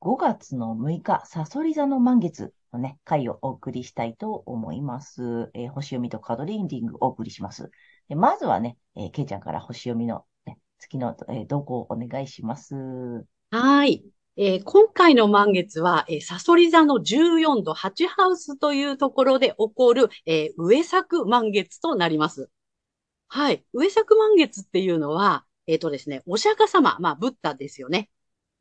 5月の6日、サソリ座の満月のね、回をお送りしたいと思います。えー、星読みとカードリーディングをお送りします。でまずはね、えー、ケイちゃんから星読みの、ね、月の、えー、動向をお願いします。はい。えー、今回の満月は、えー、サソリ座の14度8ハウスというところで起こる、えー、上作満月となります。はい。上作満月っていうのは、えっ、ー、とですね、お釈迦様、まあ、ブッダですよね。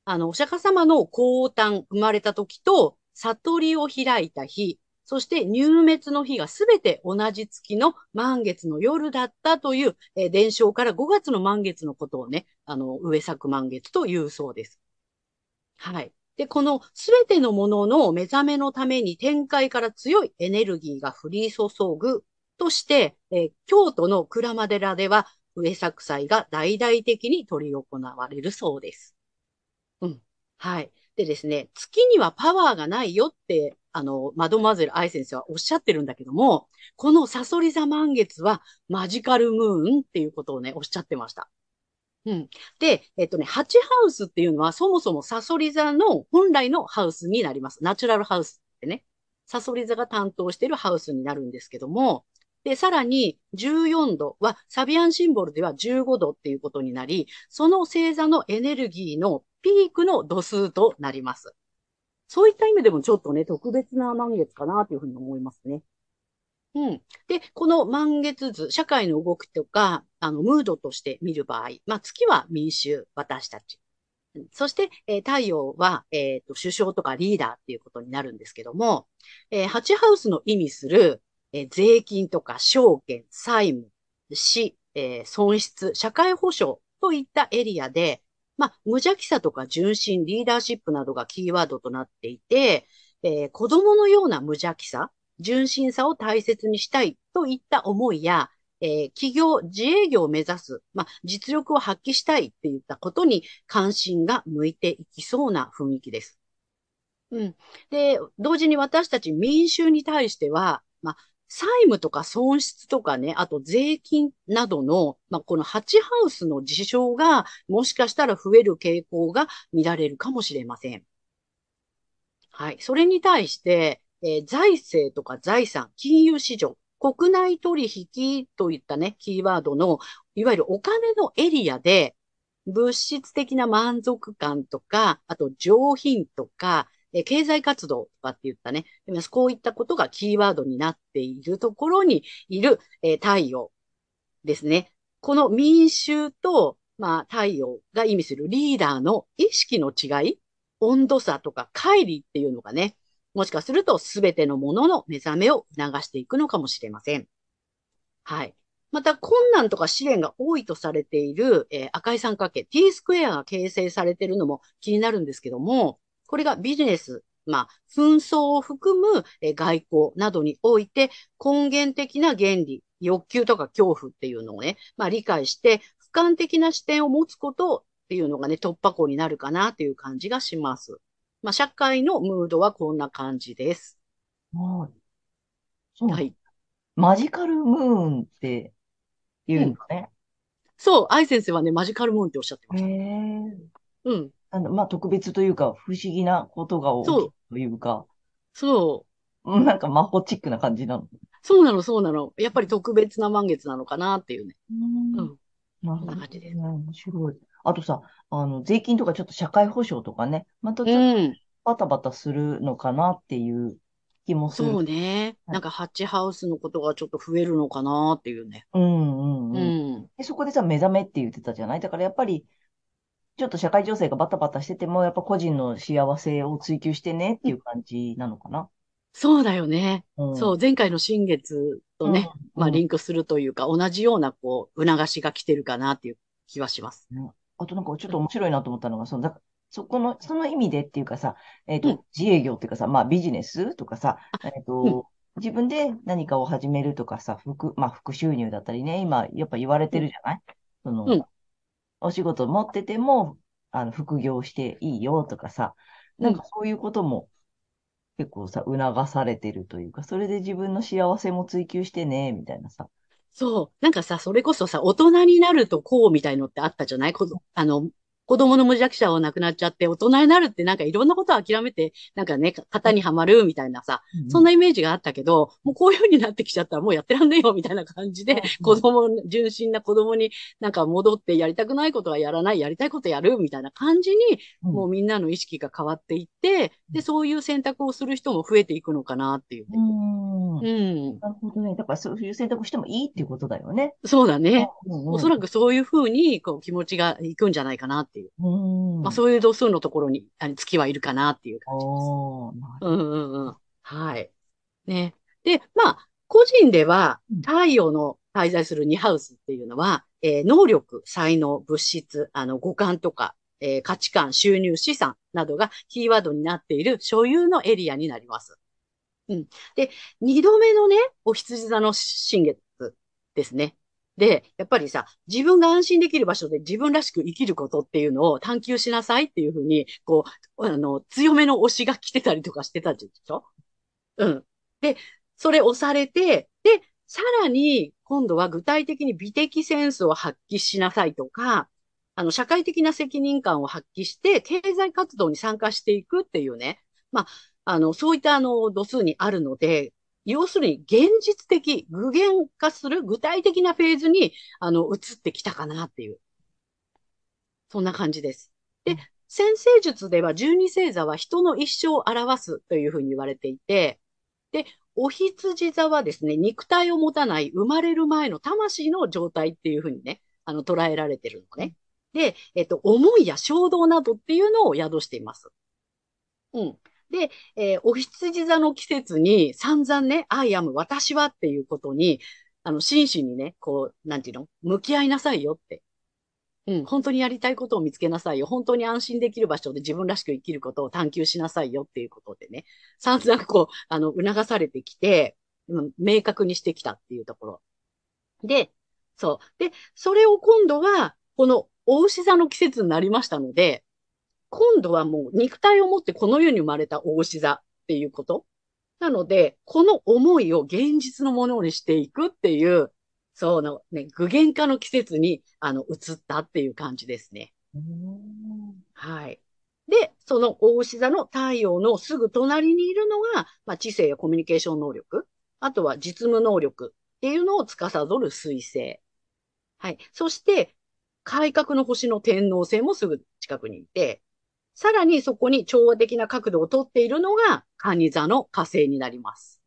あの、お釈迦様の降誕、生まれた時と、悟りを開いた日、そして入滅の日がすべて同じ月の満月の夜だったという、えー、伝承から5月の満月のことをね、あの、上作満月というそうです。はい。で、このすべてのものの目覚めのために展開から強いエネルギーが降り注ぐとして、えー、京都の鞍馬寺では上作祭が大々的に取り行われるそうです。うん。はい。でですね、月にはパワーがないよって、あの、マドマゼル愛先生はおっしゃってるんだけども、このサソリ座満月はマジカルムーンっていうことをね、おっしゃってました。うん。で、えっとね、ハチハウスっていうのはそもそもサソリ座の本来のハウスになります。ナチュラルハウスってね。サソリ座が担当しているハウスになるんですけども、で、さらに14度はサビアンシンボルでは15度っていうことになり、その星座のエネルギーのピークの度数となります。そういった意味でもちょっとね、特別な満月かなというふうに思いますね。うん。で、この満月図、社会の動きとか、あの、ムードとして見る場合、まあ、月は民衆、私たち。そして、えー、太陽は、えっ、ー、と、首相とかリーダーっていうことになるんですけども、えー、ハチハウスの意味する、えー、税金とか証券、債務、死、え、損失、社会保障といったエリアで、まあ、無邪気さとか純真、リーダーシップなどがキーワードとなっていて、えー、子供のような無邪気さ、純真さを大切にしたいといった思いや、えー、企業、自営業を目指す、まあ、実力を発揮したいっていったことに関心が向いていきそうな雰囲気です。うん。で、同時に私たち民衆に対しては、まあ、債務とか損失とかね、あと税金などの、まあ、このハチハウスの事象が、もしかしたら増える傾向が見られるかもしれません。はい。それに対して、えー、財政とか財産、金融市場、国内取引といったね、キーワードの、いわゆるお金のエリアで、物質的な満足感とか、あと上品とか、え経済活動とかって言ったね、こういったことがキーワードになっているところにいる、え太陽ですね。この民衆と、まあ、太陽が意味するリーダーの意識の違い、温度差とか乖離っていうのがね、もしかすると全てのものの目覚めを促していくのかもしれません。はい。また、困難とか試練が多いとされている、えー、赤い三角形、T スクエアが形成されているのも気になるんですけども、これがビジネス、まあ、紛争を含む、えー、外交などにおいて根源的な原理、欲求とか恐怖っていうのをね、まあ理解して、俯瞰的な視点を持つことっていうのがね、突破口になるかなっていう感じがします。まあ、社会のムードはこんな感じです。はい。そう。はい。マジカルムーンって言うんだね。そう、愛先生はね、マジカルムーンっておっしゃってました。へえ。うん。あの、まあ、特別というか、不思議なことが起きるというか、そう。なんか魔法チックな感じなの。そうなの、そうなの。やっぱり特別な満月なのかなっていうね。うん。うん。なるほど。な感じです。面白い。あとさ、あの、税金とかちょっと社会保障とかね、またちょっとバタバタするのかなっていう気もすそうる。ね。はいなんかハッチハウスのことがちょっと増えるのかなっていうね。うんうんううん。ん。で、そこでさ、目覚めって言ってたじゃない？だからやっぱり、ちょっと社会情勢がバタバタしてても、やっぱ個人の幸せを追求してねっていう感じなのかな。そうだよね。うん。そう、前回の新月とね、うん、まあうんリンクするというか、同じようなこう、促しが来てるかなっていう気はします。あとなんかちょっと面白いなと思ったのが、その、だそこの、その意味でっていうかさ、えっうん。と、自営業っていうかさ、まあビジネスとかさ、えっうん。と、自分で何かを始めるとかさ、副、まあ副収入だったりね、今やっぱ言われてるじゃない？その、うんお仕事持ってても、あの、副業していいよとかさ、なんかそういうことも結構さ、促されてるというか、それで自分の幸せも追求してね、みたいなさ。そう。なんかさ、それこそさ、大人になるとこうみたいのってあったじゃない？あの、子供の無弱者は亡くなっちゃって、大人になるってなんかいろんなことを諦めて、なんかね、型にはまるみたいなさ、そんなイメージがあったけど、もうこういう風になってきちゃったらもうやってらんねえよみたいな感じでうん、子供、純真な子供になんか戻ってやりたくないことはやらない、やりたいことやるみたいな感じに、うんもうみんなの意識が変わっていって、で、そういう選択をする人も増えていくのかなっていうね。うん。うん。なるほどね。だからそういう選択してもいいっていうことだよね。そうだね。うんうんおそらくそういう風に、こう、気持ちがいくんじゃないかなっていう。うん。まあ、そういう度数のところに、あの月はいるかなっていう感じです。うんうんうん。はい。ね。で、まあ、個人ではうん、太陽の滞在する2ハウスっていうのは、えー能力、才能、物質、あの、五感とか、えー価値観、収入、資産などがキーワードになっている所有のエリアになります。うん。で、二度目のね、お羊座の新月ですね。で、やっぱりさ、自分が安心できる場所で自分らしく生きることっていうのを探求しなさいっていうふうに、こう、あの、強めの推しが来てたりとかしてたでしょ？うん。で、それ押されて、で、さらに、今度は具体的に美的センスを発揮しなさいとか、あの、社会的な責任感を発揮して、経済活動に参加していくっていうね。まあ、あの、そういったあの、度数にあるので、要するに現実的、具現化する具体的なフェーズに、あの、移ってきたかなっていう。そんな感じです。で、先生術では十二星座は人の一生を表すというふうに言われていて、で、お羊座はですね、肉体を持たない生まれる前の魂の状態っていうふうにね、あの、捉えられてるのね。で、えっと、思いや衝動などっていうのを宿しています。うん。で、えーお羊座の季節に散々ね、I am 私はっていうことに、あの、真摯にね、こう、なんていうの？向き合いなさいよって。うん、本当にやりたいことを見つけなさいよ。本当に安心できる場所で自分らしく生きることを探求しなさいよっていうことでね、散々こう、あの、促されてきて、明確にしてきたっていうところ。で、そう。で、それを今度は、この、お牛座の季節になりましたので、今度はもう肉体を持ってこの世に生まれたお牛座っていうこと。なので、この思いを現実のものにしていくっていう、そのね、具現化の季節に、あの、移ったっていう感じですね。はい。で、その大牛座の太陽のすぐ隣にいるのが、まあ、知性やコミュニケーション能力、あとは実務能力っていうのを司る水星。はい。そして、改革の星の天王星もすぐ近くにいて、さらにそこに調和的な角度をとっているのが、蟹座の火星になります。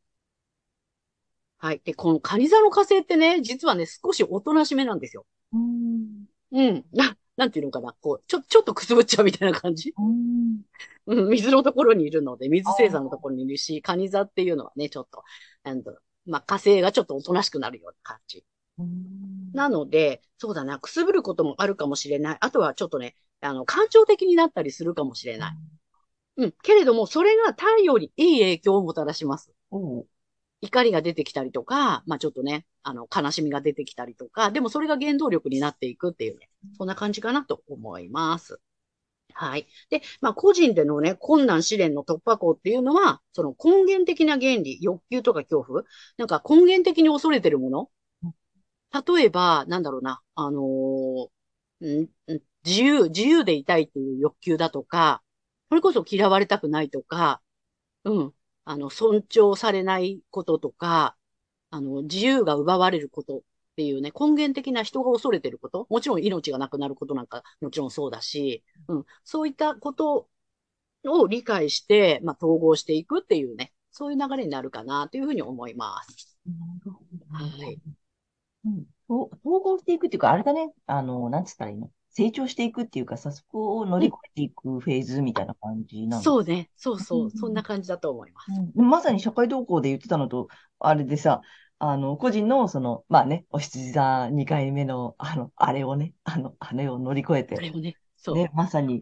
はい。で、この蟹座の火星ってね、実はね、少しおとなしめなんですよ。うんうん。な、なんていうのかな。こう、ちょ、ちょっとくすぶっちゃうみたいな感じ。うんうん、水のところにいるので、水星座のところにいるし、蟹座っていうのはね、ちょっと、なんだろうまあ、火星がちょっとおとなしくなるような感じ。うんなので、そうだな、くすぶることもあるかもしれない。あとはちょっとね、あの、感情的になったりするかもしれない。うん。けれども、それが太陽にいい影響をもたらします。おう怒りが出てきたりとか、まあちょっとね、あの、悲しみが出てきたりとか、でもそれが原動力になっていくっていうね、そんな感じかなと思います。はい。で、まあ個人でのね、困難試練の突破口っていうのは、その根源的な原理、欲求とか恐怖、なんか根源的に恐れてるもの？例えば、なんだろうな、あのー自由、自由でいたいっていう欲求だとか、それこそ嫌われたくないとか、うん。あの、尊重されないこととか、あの、自由が奪われることっていうね、根源的な人が恐れてること、もちろん命がなくなることなんかもちろんそうだし、うん、そういったことを理解して、まあ、統合していくっていうね、そういう流れになるかなというふうに思います。なるほど。はい。うん。と統合していくっていうか、あれだね。あの、なんつったらいいの？成長していくっていうかさ、そこを乗り越えていくフェーズみたいな感じなの。そうね。そうそうう。んそんな感じだと思います。うんまさに社会動向で言ってたのと、あれでさ、あの、個人の、その、まあね、お羊座2回目の、あの、あれをね、あの、あれを乗り越えて、あれもね、そう。ね、まさに、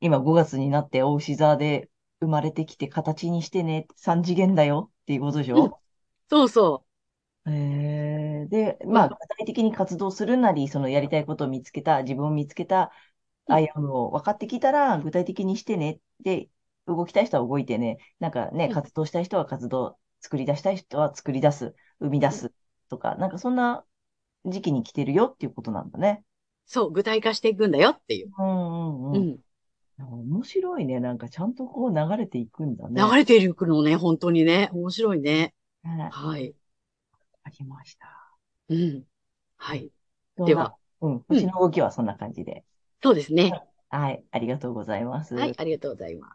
今5月になって、お牛座で生まれてきて形にしてね、3次元だよっていうことでしょ？そうそえー、で、まあ、具体的に活動するなり、そのやりたいことを見つけた、自分を見つけた、うんアイアムを分かってきたら、具体的にしてね。で、動きたい人は動いてね。なんかね、うん活動したい人は活動、作り出したい人は作り出す、生み出すとか、なんかそんな時期に来てるよっていうことなんだね。う。そう、具体化していくんだよっていう。うんうんううん。ん。面白いね。なんかちゃんとこう流れていくんだね。流れていくのね、本当にね。面白いね。ねはい。ありました。うん。はい。では、うん、星の動きはそんな感じで。そうですね。はい、ありがとうございます。はい、ありがとうございます。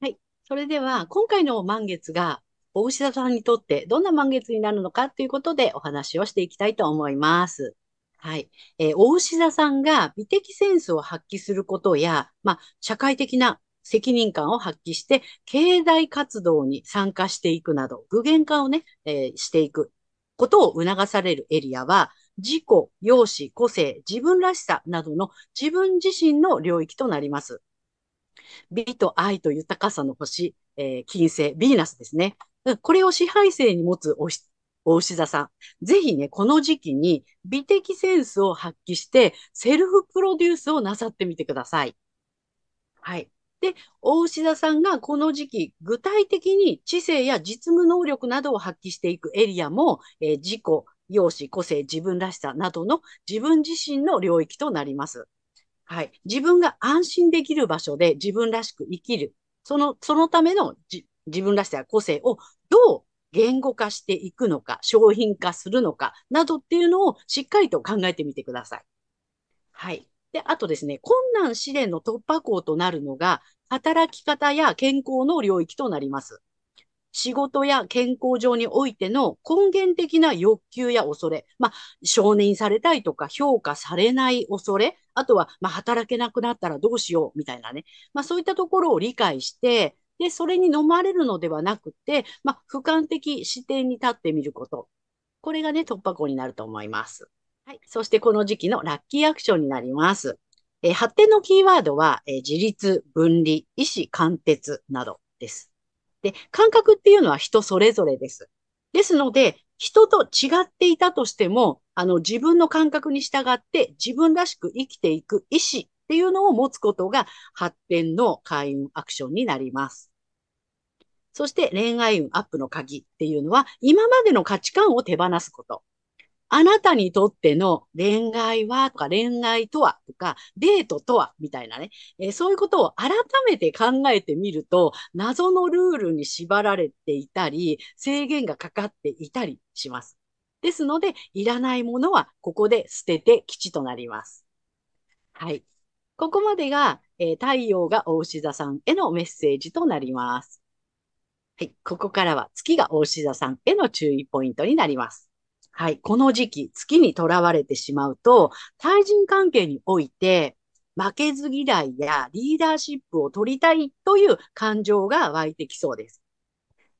はい。それでは、今回の満月が、お牛座さんにとってどんな満月になるのかということでお話をしていきたいと思います。はい。えー、お牛座さんが美的センスを発揮することや、まあ、社会的な責任感を発揮して、経済活動に参加していくなど、具現化をね、えーしていくことを促されるエリアは、自己、容姿、個性、自分らしさなどの自分自身の領域となります。美と愛と豊かさの星、えー金星、ヴィーナスですね。これを支配星に持つおしお牛座さん。ぜひね、この時期に美的センスを発揮して、セルフプロデュースをなさってみてください。はい。で、お牛座さんがこの時期、具体的に知性や実務能力などを発揮していくエリアも、えー自己、容姿、個性、自分らしさなどの自分自身の領域となります。はい。自分が安心できる場所で自分らしく生きる。その、そのためのじ自分らしさや個性をどう言語化していくのか、商品化するのか、などっていうのをしっかりと考えてみてください。はい。で、あとですね、困難試練の突破口となるのが、働き方や健康の領域となります。仕事や健康上においての根源的な欲求や恐れ、まあ、承認されたいとか評価されない恐れ、あとは、まあ、働けなくなったらどうしようみたいなね。まあ、そういったところを理解して、で、それに飲まれるのではなくて、まあ、俯瞰的視点に立ってみること。これがね、突破口になると思います。はい。そしてこの時期のラッキーアクションになります。えー発展のキーワードは、えー自立、分離、意思、貫徹などです。で、感覚っていうのは人それぞれです。ですので、人と違っていたとしても、あの、自分の感覚に従って自分らしく生きていく意思っていうのを持つことが発展の開運アクションになります。そして恋愛運アップの鍵っていうのは、今までの価値観を手放すこと。あなたにとっての恋愛はとか恋愛とはとかデートとはみたいなね、えーそういうことを改めて考えてみると、謎のルールに縛られていたり、制限がかかっていたりします。ですので、いらないものはここで捨てて吉となります。はい。ここまでが、えー太陽が大牛座さんへのメッセージとなります。はい。ここからは月が大牛座さんへの注意ポイントになります。はい。この時期、月にとらわれてしまうと、対人関係において、負けず嫌いやリーダーシップを取りたいという感情が湧いてきそうです。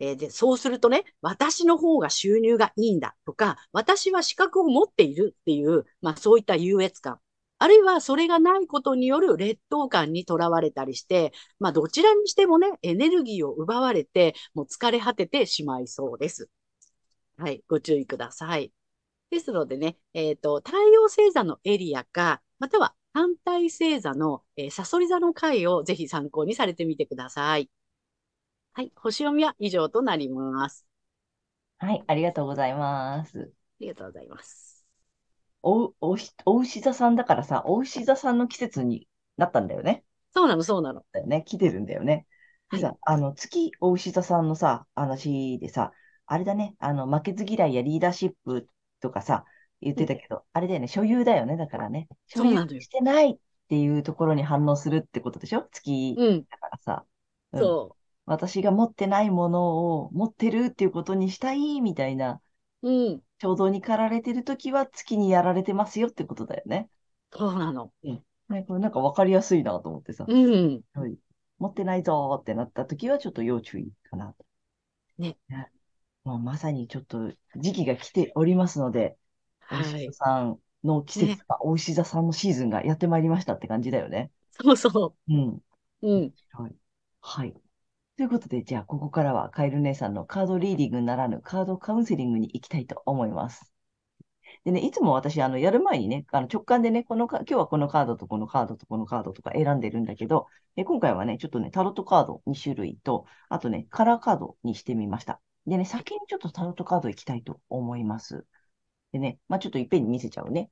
えーで、そうするとね、私の方が収入がいいんだとか、私は資格を持っているっていう、まあそういった優越感。あるいはそれがないことによる劣等感にとらわれたりして、まあどちらにしてもね、エネルギーを奪われて、もう疲れ果ててしまいそうです。はい、ご注意ください。ですのでね、えっ、と、太陽星座のエリアか、または反対星座の、えー、サソリ座の回をぜひ参考にされてみてください。はい、星読みは以上となります。はい、ありがとうございます。ありがとうございます。おう、おうし、お牛座さんだからさ、お牛座さんの季節になったんだよね。そうなの、そうなの。だよね。来てるんだよね。ではさ、あの、月お牛座さんのさ、話でさ、あれだね、あの、負けず嫌いやリーダーシップとかさ、言ってたけど、あれだよね、所有だよね、だからね。所有してないっていうところに反応するってことでしょ？月うん、だからさ。うんそ私が持ってないものを持ってるっていうことにしたいみたいなうん。衝動に駆られてるときは月にやられてますよってことだよね。そうなの。ね、これなんかわかりやすいなと思ってさ、うん。はい持ってないぞーってなったときはちょっと要注意かなと。ね。もうまさにちょっと時期が来ておりますので、おはい牛座。さんの季節が、お牛座さんのシーズンがやってまいりましたって感じだよね。そうそうん。う。うん。はい。はい。ということで、じゃあ、ここからはカエル姉さんのカードリーディングならぬカードカウンセリングに行きたいと思います。でね、いつも私、あの、やる前にね、あの直感でね、このか、今日はこのカードとこのカードとこのカードとか選んでるんだけど、え今回はね、ちょっとね、タロットカード2種類と、あとね、カラーカードにしてみました。でね、先にちょっとタロットカード行きたいと思います。でね、まあちょっといっぺんに見せちゃうね。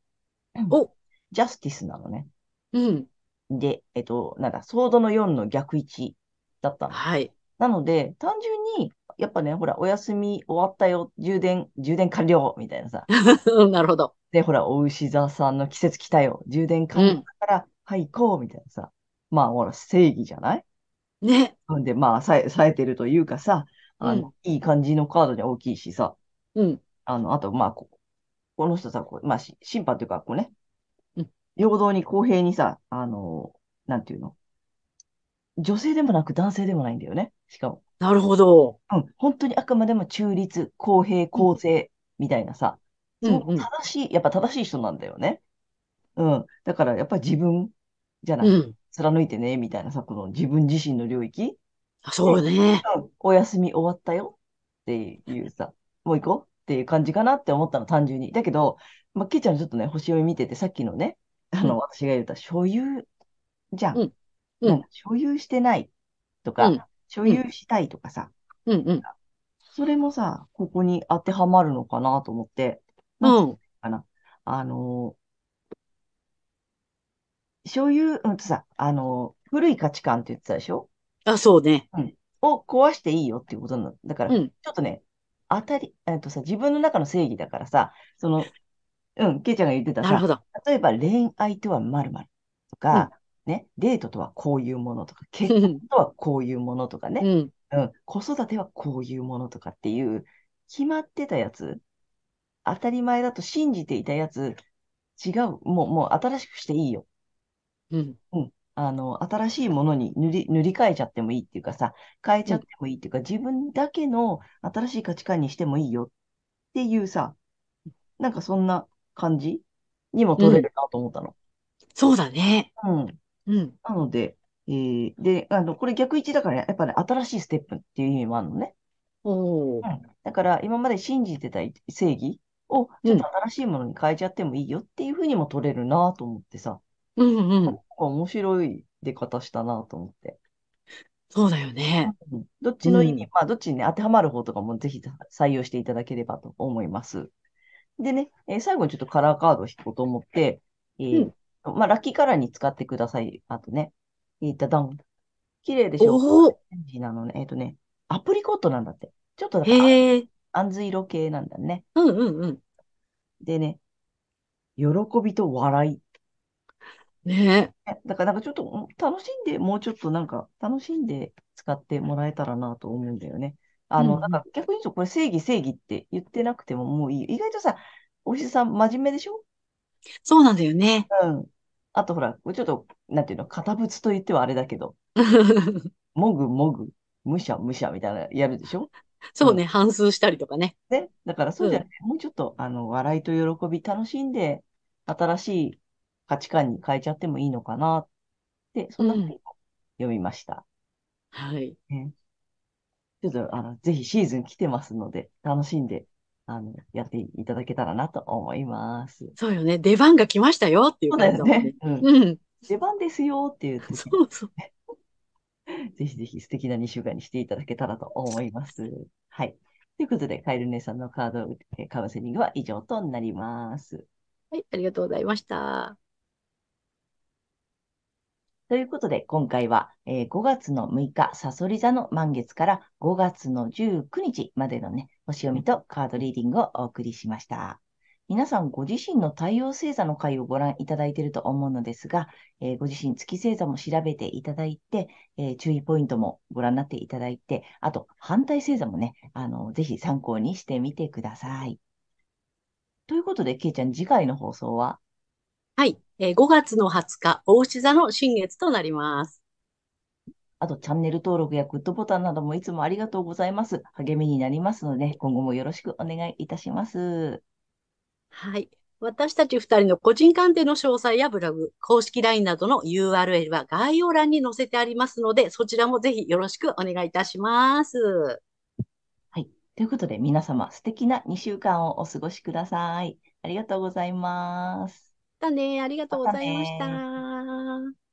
おジャスティスなのね。うん。で、えっと、なんだ、ソードの4の逆位置だったの。はい。なので、単純に、やっぱね、ほら、お休み終わったよ、充電、充電完了、みたいなさ。なるほど。で、ほら、お牛座さんの季節来たよ、充電完了だから、はい、行こう、みたいなさ。まあ、ほら、正義じゃない？ね。んで、まあ、さえ、冴えてるというかさ、あの、いい感じのカードで大きいしさ、うん。あの、あと、まあ、ここの人さ、こうまあ、し審判というか、こうねうん、平等に公平にさ、あの、なんていうの？女性でもなく男性でもないんだよね。しかも。なるほど。うん、本当にあくまでも中立、公平、公正みたいなさ、うんうん正しい、やっぱ正しい人なんだよね。うん。だからやっぱり自分じゃない、うん。貫いてね、みたいなさ、この自分自身の領域、そうね。うんお休み終わったよっていうさ、もう行こうっていう感じかなって思ったの、単純に。だけど、まあ、けいちゃんちょっとね、星読み見てて、さっきのね、あの、うん私が言った所有じゃん。うんうん所有してないとか、うん所有したいとかさ、うんうん。それもさ、ここに当てはまるのかなと思って、うん。かな。あのー、所有、うんとさ、あのー、古い価値観って言ってたでしょ？あ、そうね。を壊していいよっていうことなの。だから、うん。ちょっとね、当たり、えっとさ、自分の中の正義だからさ、その、うん、ケイちゃんが言ってたさ、なるほど。例えば恋愛とは〇〇とか、ね、デートとはこういうものとか、結婚とはこういうものとかね、うん。うん、子育てはこういうものとかっていう、決まってたやつ、当たり前だと信じていたやつ、違う、もう、もう新しくしていいよ。うん。あの、新しいものに塗り、塗り替えちゃってもいいっていうかさ、変えちゃってもいいっていうか、自分だけの新しい価値観にしてもいいよっていうさ、なんかそんな感じにも取れるなと思ったの。そうだね。うん。うん。なので、えー、で、あの、これ逆位置だからね、やっぱね、新しいステップっていう意味もあるのね。おー。だから、今まで信じてた正義を、ちょっと新しいものに変えちゃってもいいよっていうふうにも取れるなと思ってさ、うんうん。面白い出方したなと思って。そうだよね。うんどっちの意味、うんまあ、どっちにね、当てはまる方とかもぜひ採用していただければと思います。でね、えー最後にちょっとカラーカードを引こうと思って、えーまあ、ラッキーカラーに使ってください。あとね、えー、ダダン。綺麗でしょ？オレンジなのね。えっとね、アプリコットなんだって。ちょっとだから、へえ。あんず色系なんだね。うんうんうん。でね、喜びと笑い。ねねだからなんかちょっとうん楽しんで、もうちょっとなんか楽しんで使ってもらえたらなと思うんだよね。あの、うんうんなんか逆に言うとこれ正義正義って言ってなくてももういい。意外とさ、お医者さん真面目でしょ？そうなんだよね。うん。あとほら、ちょっと、なんていうの、堅物と言ってはあれだけど、もぐもぐ、むしゃむしゃみたいなやるでしょ？そうね。反数したりとかね。ね。だからそうじゃなくて、もうちょっと、あの、笑いと喜び楽しんで、新しい価値観に変えちゃってもいいのかなって、そんなふうに読みました。はい。ちょっと、あの、ぜひシーズン来てますので、楽しんで、あの、やっていただけたらなと思います。そうよね。出番が来ましたよっていうそうだよ感じだもんねね。。うん。うん。出番ですよって言って、そうそう。ぜひぜひ素敵な2週間にしていただけたらと思います。はい。ということで、カエル姉さんのカードえーカウンセリングは以上となります。はい。ありがとうございました。ということで、今回は、えー5月の6日、サソリ座の満月から5月の19日までのね、星読みとカードリーディングをお送りしました。皆さんご自身の太陽星座の回をご覧いただいていると思うのですが、えーご自身月星座も調べていただいて、えー注意ポイントもご覧になっていただいて、あと反対星座もね、あの、ぜひ参考にしてみてください。ということで、けいちゃん、次回の放送は？はい。えー5月の20日、大牛座の新月となります。あと、チャンネル登録やグッドボタンなどもいつもありがとうございます。励みになりますので、今後もよろしくお願いいたします。はい。私たち二人の個人鑑定の詳細やブログ、公式 LINE などの URL は概要欄に載せてありますので、そちらもぜひよろしくお願いいたします。はい。ということで、皆様、素敵な2週間をお過ごしください。ありがとうございます。ね。ありがとうございましたねた。